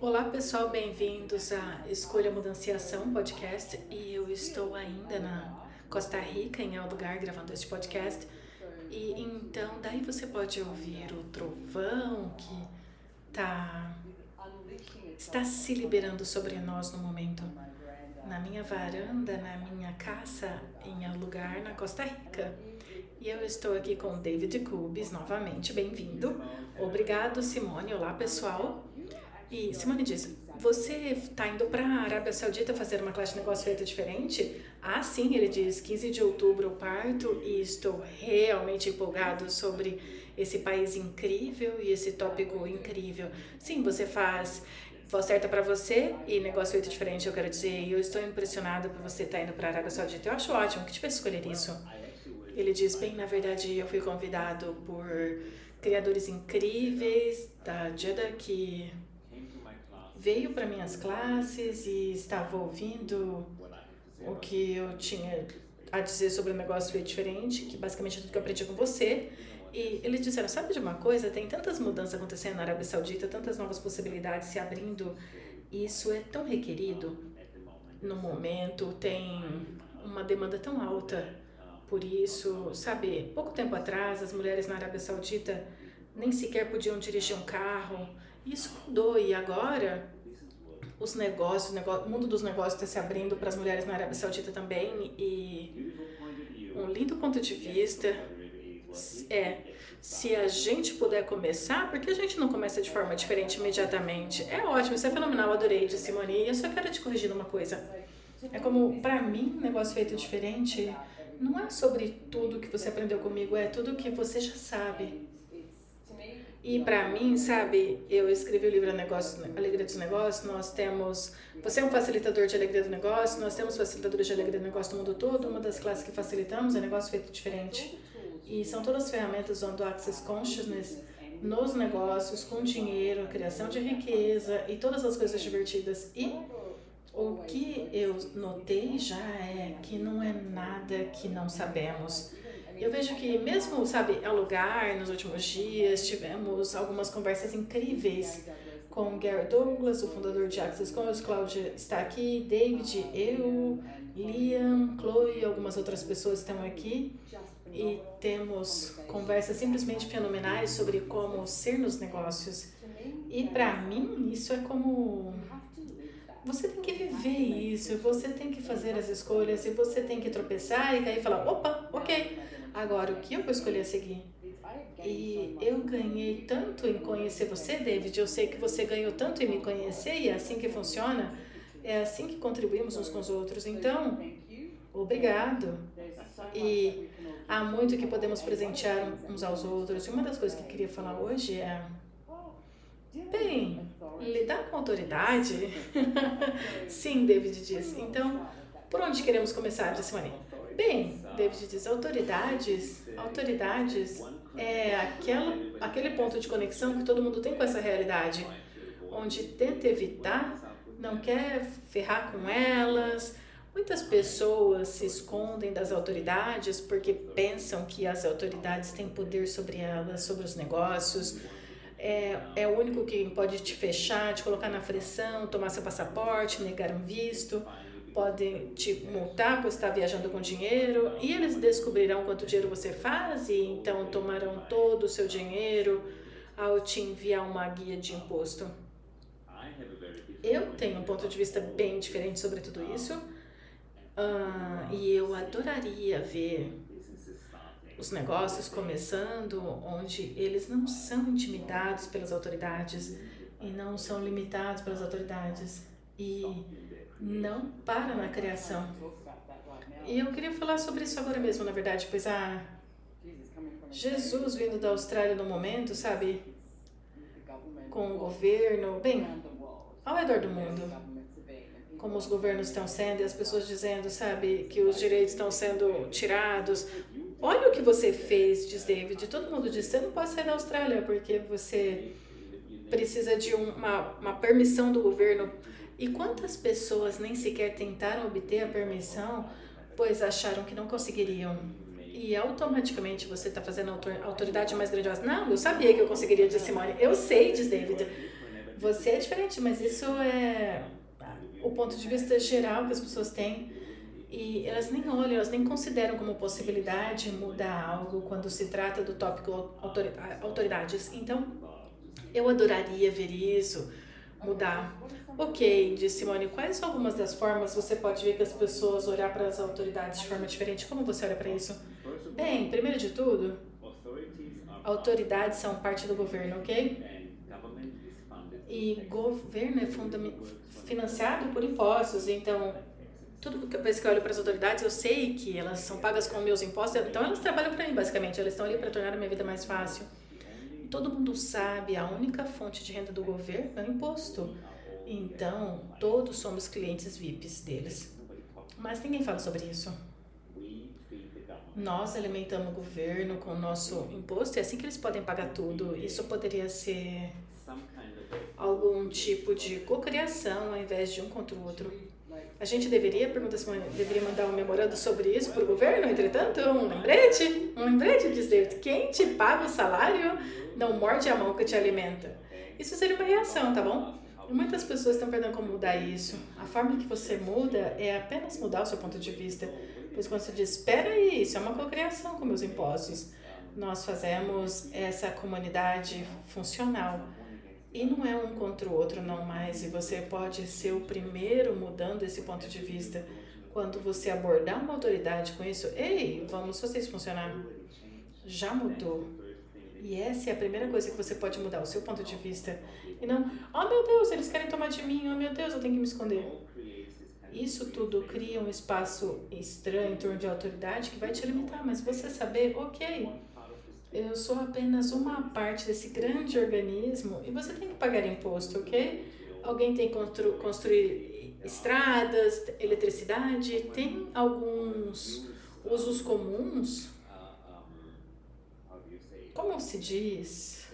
Olá pessoal, bem-vindos a Escolha Mudanciação Podcast e eu estou ainda na Costa Rica, em algum lugar, gravando este podcast. E então, daí você pode ouvir o trovão que tá, está se liberando sobre nós no momento. Na minha varanda, na minha casa, em algum lugar na Costa Rica. E eu estou aqui com David Cubes novamente, bem-vindo. Obrigado, Simone. Olá, pessoal. E Simone diz: Você está indo para a Arábia Saudita fazer uma classe de negócio feita diferente? Ah, sim, ele diz: 15 de outubro eu parto e estou realmente empolgado sobre esse país incrível e esse tópico incrível. Sim, você faz voz certa para você e negócio feito diferente, eu quero dizer. Eu estou impressionado por você estar tá indo para a Arábia Saudita. Eu acho ótimo que fez escolher isso. Ele diz: Bem, na verdade, eu fui convidado por criadores incríveis da Jeddah que veio para minhas classes e estava ouvindo o que eu tinha a dizer sobre o negócio feito diferente, que basicamente é tudo que eu aprendi com você. E eles disseram: sabe de uma coisa? Tem tantas mudanças acontecendo na Arábia Saudita, tantas novas possibilidades se abrindo. Isso é tão requerido no momento, tem uma demanda tão alta por isso. Sabe, pouco tempo atrás, as mulheres na Arábia Saudita nem sequer podiam dirigir um carro. Isso mudou e agora os negócios, o mundo dos negócios está se abrindo para as mulheres na Arábia Saudita também e um lindo ponto de vista é se a gente puder começar, porque a gente não começa de forma diferente imediatamente? É ótimo, isso é fenomenal, adorei de Simone. E eu só quero te corrigir uma coisa. É como, para mim, um negócio feito diferente não é sobre tudo que você aprendeu comigo, é tudo que você já sabe. E para mim, sabe, eu escrevi o livro Negócio, Alegria dos Negócios, nós temos, você é um facilitador de alegria do negócio, nós temos facilitadores de alegria do negócio no mundo todo, uma das classes que facilitamos é negócio feito diferente. E são todas as ferramentas do Access Consciousness nos negócios, com dinheiro, a criação de riqueza e todas as coisas divertidas. E o que eu notei já é que não é nada que não sabemos. Eu vejo que mesmo, sabe, ao lugar, nos últimos dias, tivemos algumas conversas incríveis com Gary Douglas, o fundador de Access Conscious, Cláudia está aqui, David, eu, Liam, Chloe, algumas outras pessoas estão aqui e temos conversas simplesmente fenomenais sobre como ser nos negócios. E para mim, isso é como você tem que viver isso, você tem que fazer as escolhas e você tem que tropeçar e cair e falar: opa, ok, agora o que eu vou escolher a seguir? E eu ganhei tanto em conhecer você, David. Eu sei que você ganhou tanto em me conhecer e é assim que funciona. É assim que contribuímos uns com os outros. Então, obrigado. E há muito que podemos presentear uns aos outros. E uma das coisas que eu queria falar hoje é Bem, lidar com autoridade. Sim, David diz. Então, por onde queremos começar, disse Maria? Bem, David diz, autoridades, autoridades é aquela, aquele ponto de conexão que todo mundo tem com essa realidade, onde tenta evitar, não quer ferrar com elas. Muitas pessoas se escondem das autoridades porque pensam que as autoridades têm poder sobre elas, sobre os negócios, é, é o único que pode te fechar, te colocar na pressão, tomar seu passaporte, negar um visto, pode te multar por estar viajando com dinheiro e eles descobrirão quanto dinheiro você faz e então tomarão todo o seu dinheiro ao te enviar uma guia de imposto. Eu tenho um ponto de vista bem diferente sobre tudo isso uh, e eu adoraria ver os negócios começando, onde eles não são intimidados pelas autoridades e não são limitados pelas autoridades e não para na criação. E eu queria falar sobre isso agora mesmo, na verdade, pois a Jesus vindo da Austrália no momento, sabe, com o governo, bem, ao redor do mundo, como os governos estão sendo e as pessoas dizendo, sabe, que os direitos estão sendo tirados, Olha o que você fez, diz David. Todo mundo diz: você não pode sair da Austrália porque você precisa de uma, uma permissão do governo. E quantas pessoas nem sequer tentaram obter a permissão, pois acharam que não conseguiriam? E automaticamente você está fazendo a autoridade mais grandiosa. Não, eu sabia que eu conseguiria, diz Simone. Eu sei, diz David. Você é diferente, mas isso é o ponto de vista geral que as pessoas têm e elas nem olham, elas nem consideram como possibilidade mudar algo quando se trata do tópico autoridades. Então, eu adoraria ver isso mudar. Ok, disse Simone, quais algumas das formas você pode ver que as pessoas olhar para as autoridades de forma diferente? Como você olha para isso? Bem, primeiro de tudo, autoridades são parte do governo, ok? E governo é financiado por impostos, então tudo que eu olho para as autoridades, eu sei que elas são pagas com meus impostos, então elas trabalham para mim, basicamente, elas estão ali para tornar a minha vida mais fácil. Todo mundo sabe, a única fonte de renda do governo é o imposto. Então, todos somos clientes VIPs deles. Mas ninguém fala sobre isso. Nós alimentamos o governo com o nosso imposto e é assim que eles podem pagar tudo. Isso poderia ser algum tipo de cocriação ao invés de um contra o outro. A gente deveria, pergunta Simone, deveria mandar um memorando sobre isso para o governo, entretanto, um lembrete? Um lembrete, diz David. Quem te paga o salário não morde a mão que te alimenta. Isso seria uma reação, tá bom? Muitas pessoas estão perdendo como mudar isso. A forma que você muda é apenas mudar o seu ponto de vista. Pois quando você diz, espera aí, isso é uma cocriação com meus impostos. Nós fazemos essa comunidade funcional e não é um contra o outro, não mais. E você pode ser o primeiro mudando esse ponto de vista. Quando você abordar uma autoridade com isso, ei, vamos fazer isso funcionar. Já mudou. E essa é a primeira coisa que você pode mudar, o seu ponto de vista. E não, oh meu Deus, eles querem tomar de mim, oh meu Deus, eu tenho que me esconder. Isso tudo cria um espaço estranho em torno de autoridade que vai te limitar, mas você saber, ok, eu sou apenas uma parte desse grande organismo e você tem que pagar imposto, ok? Alguém tem que constru construir estradas, eletricidade, tem alguns usos comuns. Como se diz?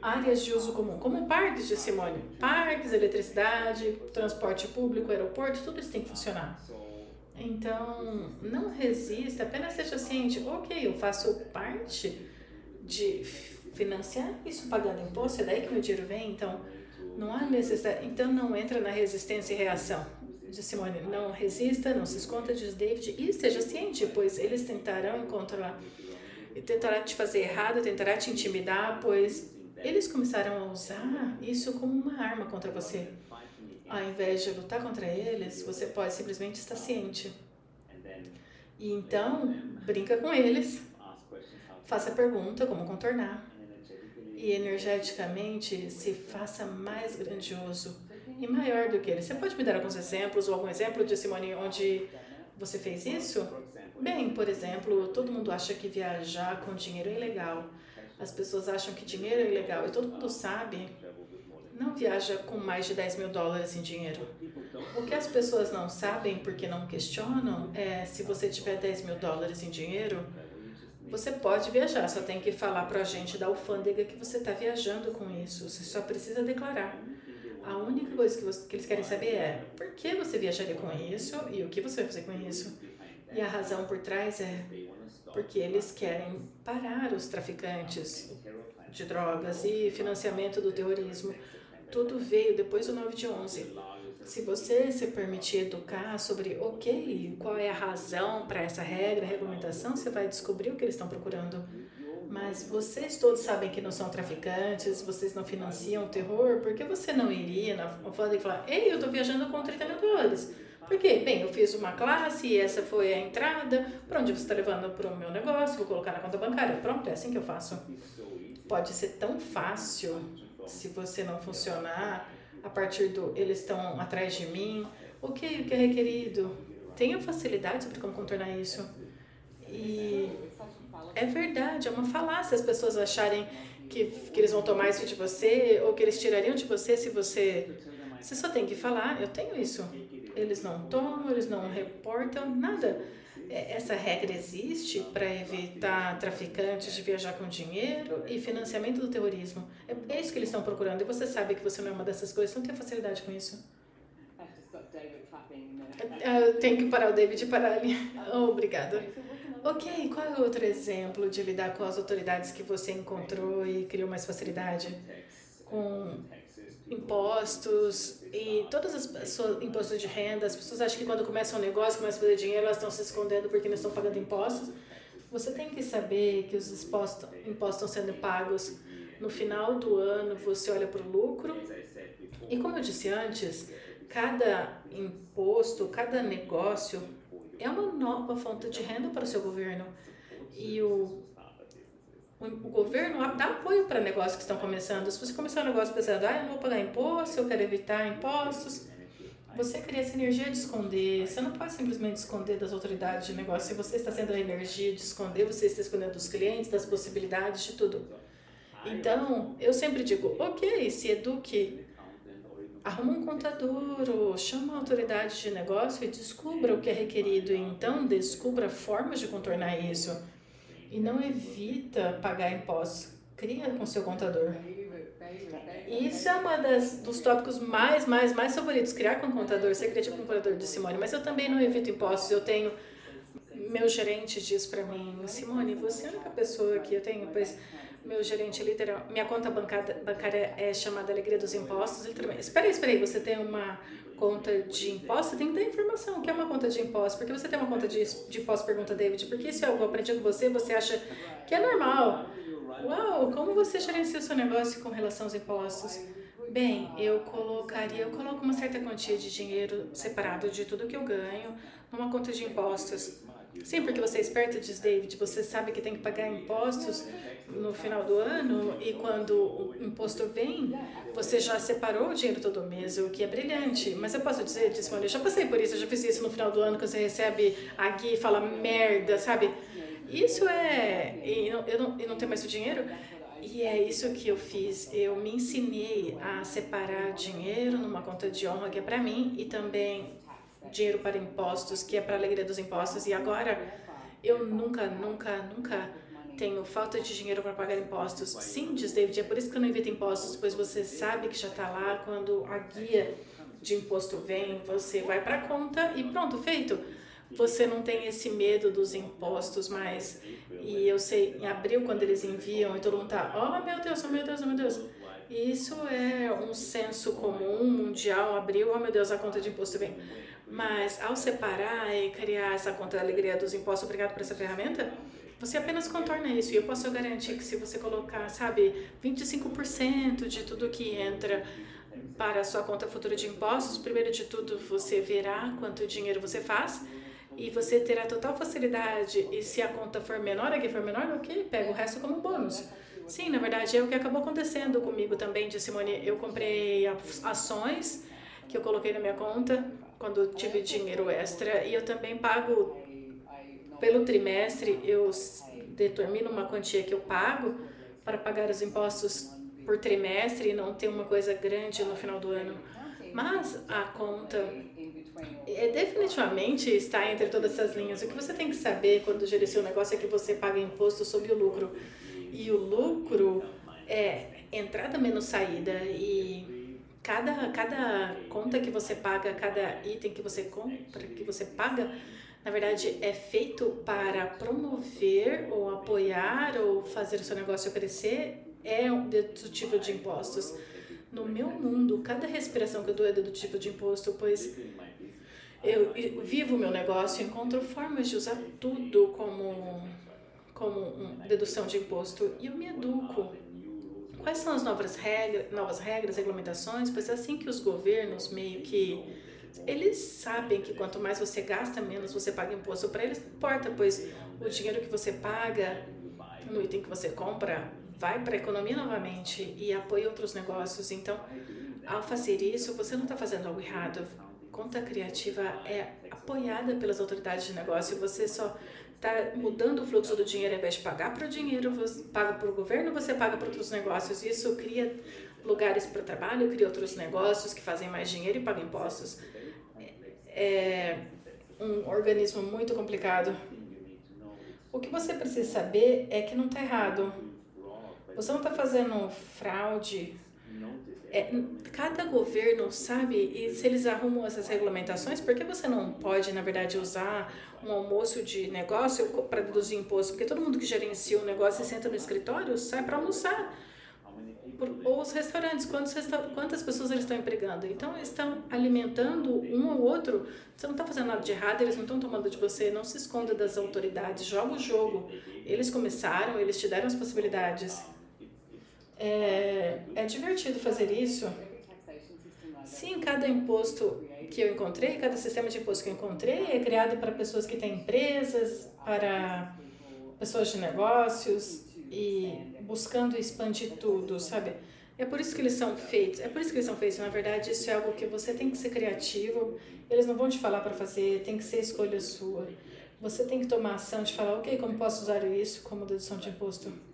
Áreas de uso comum, como parques de Simone. Parques, eletricidade, transporte público, aeroporto, tudo isso tem que funcionar. Então, não resista, apenas seja ciente, ok, eu faço parte de financiar isso pagando imposto, é daí que meu dinheiro vem, então não há necessidade, então não entra na resistência e reação. Diz Simone, não resista, não se esconda, diz David, e esteja ciente, pois eles tentarão encontrar, tentará te fazer errado, tentará te intimidar, pois eles começaram a usar isso como uma arma contra você. Ao invés de lutar contra eles, você pode simplesmente estar ciente. E então, brinca com eles, faça pergunta como contornar. E energeticamente se faça mais grandioso e maior do que ele. Você pode me dar alguns exemplos ou algum exemplo de Simone onde você fez isso? Bem, por exemplo, todo mundo acha que viajar com dinheiro é ilegal. As pessoas acham que dinheiro é ilegal e todo mundo sabe não viaja com mais de 10 mil dólares em dinheiro. O que as pessoas não sabem porque não questionam é se você tiver 10 mil dólares em dinheiro, você pode viajar, só tem que falar para a gente da alfândega que você está viajando com isso. Você só precisa declarar. A única coisa que, você, que eles querem saber é por que você viajaria com isso e o que você vai fazer com isso. E a razão por trás é porque eles querem parar os traficantes de drogas e financiamento do terrorismo tudo veio depois do 9 de 11. Se você se permitir educar sobre, ok, qual é a razão para essa regra, regulamentação, você vai descobrir o que eles estão procurando. Mas vocês todos sabem que não são traficantes, vocês não financiam o terror, por que você não iria na alfândega e falar, ei, eu estou viajando com 30 mil dólares? Por quê? Bem, eu fiz uma classe e essa foi a entrada, para onde você está levando para o meu negócio, vou colocar na conta bancária. Pronto, é assim que eu faço. Pode ser tão fácil se você não funcionar, a partir do eles estão atrás de mim, o que, o que é requerido? Tenha facilidade sobre como contornar isso. E é verdade, é uma falácia as pessoas acharem que, que eles vão tomar isso de você ou que eles tirariam de você se você. Você só tem que falar, eu tenho isso. Eles não tomam, eles não reportam, nada. É, essa regra existe para evitar traficantes de viajar com dinheiro e financiamento do terrorismo. É, é isso que eles estão procurando. E você sabe que você não é uma dessas coisas, você não tem facilidade com isso. Eu tenho que parar o David parar ali. Oh, obrigada. Ok, qual é outro exemplo de lidar com as autoridades que você encontrou e criou mais facilidade? com impostos e todas as pessoas, impostos de renda, as pessoas acham que quando começam um negócio, começam a fazer dinheiro, elas estão se escondendo porque não estão pagando impostos. Você tem que saber que os impostos, impostos estão sendo pagos no final do ano, você olha para o lucro. E como eu disse antes, cada imposto, cada negócio é uma nova fonte de renda para o seu governo. E o o governo dá apoio para negócios que estão começando. Se você começar um negócio pensando, ah, eu não vou pagar imposto, eu quero evitar impostos, você cria essa energia de esconder. Você não pode simplesmente esconder das autoridades de negócio. Se você está sendo a energia de esconder, você está escondendo dos clientes, das possibilidades, de tudo. Então, eu sempre digo, ok, se eduque, arruma um contador, ou chama a autoridade de negócio e descubra o que é requerido. Então, descubra formas de contornar isso e não evita pagar impostos. Cria com seu contador. Isso é uma das dos tópicos mais, mais, mais favoritos. Criar com contador, ser criativo com contador de Simone. Mas eu também não evito impostos. Eu tenho meu gerente diz para mim, Simone, você é a única pessoa que eu tenho, pois meu gerente literal, minha conta bancária, bancária é chamada Alegria dos Impostos. Ele também, espera aí, espera aí, você tem uma conta de imposto, tem que dar informação o que é uma conta de imposto. Porque você tem uma conta de, de imposto, pergunta David, porque isso é algo aprendi com você, você acha que é normal. Uau, como você gerencia o seu negócio com relação aos impostos? Bem, eu colocaria, eu coloco uma certa quantia de dinheiro separado de tudo que eu ganho numa conta de impostos. Sim, porque você é esperto, diz David, você sabe que tem que pagar impostos no final do ano e quando o imposto vem, você já separou o dinheiro todo mês, o que é brilhante. Mas eu posso dizer, disse olha, eu já passei por isso, eu já fiz isso no final do ano, que você recebe a guia e fala merda, sabe? Isso é. E não, eu, não, eu não tenho mais o dinheiro. E é isso que eu fiz. Eu me ensinei a separar dinheiro numa conta de honra que é para mim e também dinheiro para impostos, que é para a alegria dos impostos. E agora eu nunca, nunca, nunca tenho falta de dinheiro para pagar impostos. Sim, diz David, é por isso que eu não evito impostos, pois você sabe que já está lá quando a guia de imposto vem, você vai para a conta e pronto, feito. Você não tem esse medo dos impostos mais. E eu sei, em abril, quando eles enviam e todo mundo tá, oh meu Deus, oh meu Deus, oh meu Deus. Isso é um senso comum, mundial, abril, oh meu Deus, a conta de imposto vem. Mas ao separar e criar essa conta da alegria dos impostos, obrigado por essa ferramenta, você apenas contorna isso. E eu posso garantir que se você colocar, sabe, 25% de tudo que entra para a sua conta futura de impostos, primeiro de tudo você verá quanto dinheiro você faz e você terá total facilidade. E se a conta for menor, a que for menor, ok, pega o resto como bônus. Sim, na verdade é o que acabou acontecendo comigo também, de Simone. Eu comprei ações que eu coloquei na minha conta quando tive dinheiro extra e eu também pago pelo trimestre, eu determino uma quantia que eu pago para pagar os impostos por trimestre e não ter uma coisa grande no final do ano. Mas a conta é, definitivamente está entre todas essas linhas. O que você tem que saber quando gerencia um negócio é que você paga imposto sobre o lucro. E o lucro é entrada menos saída. E cada, cada conta que você paga, cada item que você compra, que você paga, na verdade é feito para promover ou apoiar ou fazer o seu negócio crescer, é um dedutivo de impostos. No meu mundo, cada respiração que eu dou é dedutivo de imposto, pois eu vivo o meu negócio, encontro formas de usar tudo como, como dedução de imposto e eu me educo Quais são as novas regras, novas regras, regulamentações? Pois é assim que os governos meio que eles sabem que quanto mais você gasta, menos você paga imposto para eles, não importa, pois o dinheiro que você paga no item que você compra vai para a economia novamente e apoia outros negócios. Então, ao fazer isso, você não está fazendo algo errado. Conta criativa é apoiada pelas autoridades de negócio. Você só está mudando o fluxo do dinheiro, ao invés de pagar para o dinheiro, você paga para o governo, você paga para outros negócios. Isso cria lugares para trabalho, cria outros negócios que fazem mais dinheiro e pagam impostos. É um organismo muito complicado. O que você precisa saber é que não está errado. Você não está fazendo fraude é, cada governo sabe, e se eles arrumam essas regulamentações, por que você não pode, na verdade, usar um almoço de negócio para deduzir imposto? Porque todo mundo que gerencia um negócio e senta no escritório sai para almoçar. ou os restaurantes, quantos resta quantas pessoas eles estão empregando. Então, eles estão alimentando um ou outro. Você não está fazendo nada de errado, eles não estão tomando de você. Não se esconda das autoridades, joga o jogo. Eles começaram, eles te deram as possibilidades. É, é divertido fazer isso. Sim, cada imposto que eu encontrei, cada sistema de imposto que eu encontrei é criado para pessoas que têm empresas, para pessoas de negócios e buscando expandir tudo, sabe? É por isso que eles são feitos. É por isso que eles são feitos. Na verdade, isso é algo que você tem que ser criativo. Eles não vão te falar para fazer, tem que ser escolha sua. Você tem que tomar ação de falar, ok, como posso usar isso como dedução de imposto?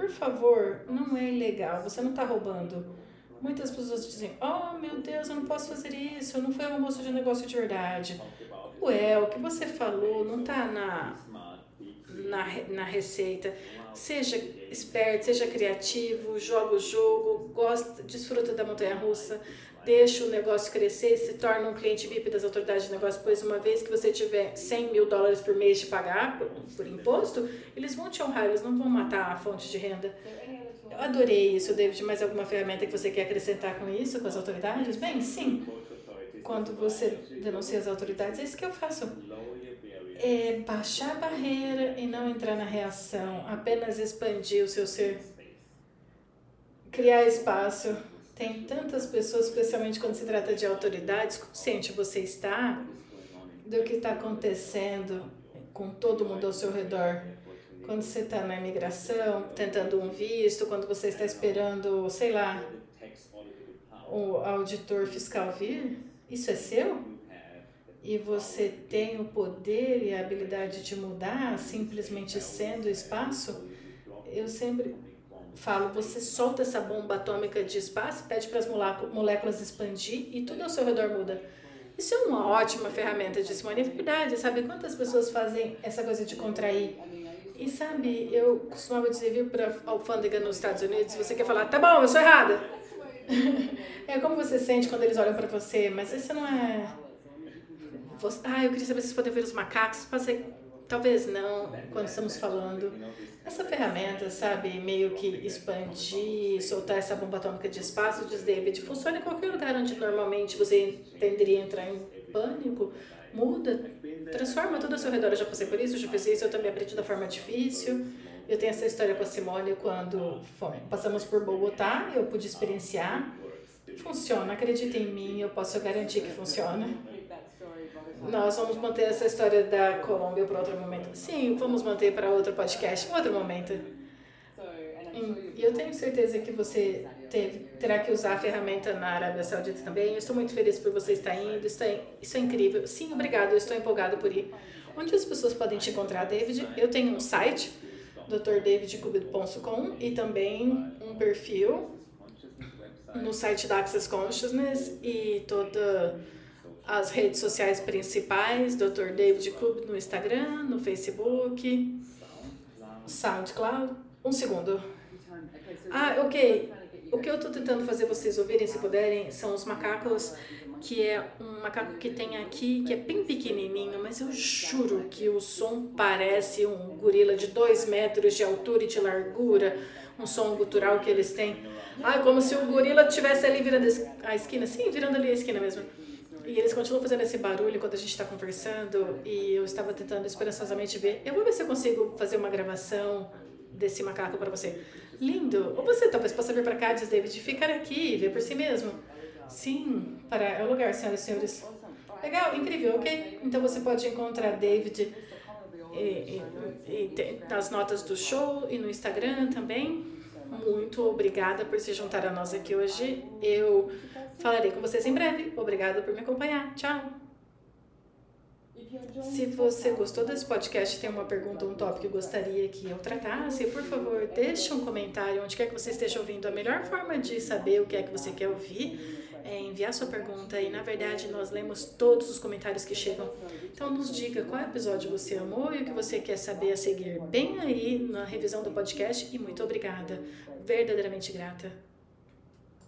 Por favor, não é ilegal, você não está roubando. Muitas pessoas dizem, oh meu Deus, eu não posso fazer isso, não foi uma moça de negócio de verdade. Ué, o que você falou não está na, na, na receita. Seja esperto, seja criativo, joga o jogo, gosta, desfruta da montanha russa, deixa o negócio crescer, se torna um cliente VIP das autoridades de negócio, pois uma vez que você tiver 100 mil dólares por mês de pagar por, por imposto, eles vão te honrar, eles não vão matar a fonte de renda. Eu adorei isso, David. Mais alguma ferramenta que você quer acrescentar com isso, com as autoridades? Bem, sim. Quando você denuncia as autoridades, é isso que eu faço é baixar a barreira e não entrar na reação, apenas expandir o seu ser, criar espaço. Tem tantas pessoas, especialmente quando se trata de autoridades, consciente você está do que está acontecendo com todo mundo ao seu redor. Quando você está na imigração, tentando um visto, quando você está esperando, sei lá, o auditor fiscal vir, isso é seu? e você tem o poder e a habilidade de mudar simplesmente sendo espaço, eu sempre falo, você solta essa bomba atômica de espaço, pede para as moléculas expandir e tudo ao seu redor muda. Isso é uma ótima ferramenta de verdade, sabe? Quantas pessoas fazem essa coisa de contrair? E sabe, eu costumava dizer, viu, para alfândega nos Estados Unidos, você quer falar, tá bom, eu sou errada. é como você sente quando eles olham para você, mas isso não é você, ah, eu queria saber se vocês podem ver os macacos. Passei, talvez não, quando estamos falando. Essa ferramenta, sabe, meio que expandir, soltar essa bomba atômica de espaço, diz David, funciona em qualquer lugar onde normalmente você tenderia a entrar em pânico. Muda, transforma tudo ao seu redor. Eu já passei por isso, eu já fiz isso, eu também aprendi da forma difícil. Eu tenho essa história com a Simone quando passamos por Bogotá, eu pude experienciar. Funciona, acredita em mim, eu posso garantir que funciona. Nós vamos manter essa história da Colômbia para outro momento. Sim, vamos manter para outro podcast, um outro momento. E eu tenho certeza que você teve, terá que usar a ferramenta na Arábia Saudita também. Eu estou muito feliz por você estar indo. Isso é, isso é incrível. Sim, obrigado. Eu estou empolgado por ir. Onde as pessoas podem te encontrar, David? Eu tenho um site, drdavidcubido.com, e também um perfil no site da Access Consciousness e toda as redes sociais principais, Dr. David Club no Instagram, no Facebook, SoundCloud. Um segundo. Ah, ok. O que eu estou tentando fazer vocês ouvirem, se puderem, são os macacos, que é um macaco que tem aqui, que é bem pequenininho, mas eu juro que o som parece um gorila de dois metros de altura e de largura, um som gutural que eles têm. Ah, como se o gorila estivesse ali virando a esquina. Sim, virando ali a esquina mesmo. E eles continuam fazendo esse barulho quando a gente está conversando e eu estava tentando esperançosamente ver. Eu vou ver se eu consigo fazer uma gravação desse macaco para você. Lindo! Ou você talvez possa vir para cá, diz David, ficar aqui e ver por si mesmo. Sim, para é o lugar, senhoras e senhores. Legal, incrível, ok? Então você pode encontrar David e, e, e, nas notas do show e no Instagram também. Muito obrigada por se juntar a nós aqui hoje. Eu Falarei com vocês em breve. Obrigada por me acompanhar. Tchau! Se você gostou desse podcast, tem uma pergunta, um tópico que gostaria que eu tratasse, por favor, deixe um comentário onde quer que você esteja ouvindo. A melhor forma de saber o que é que você quer ouvir é enviar sua pergunta e, na verdade, nós lemos todos os comentários que chegam. Então, nos diga qual episódio você amou e o que você quer saber a seguir bem aí na revisão do podcast. E muito obrigada. Verdadeiramente grata.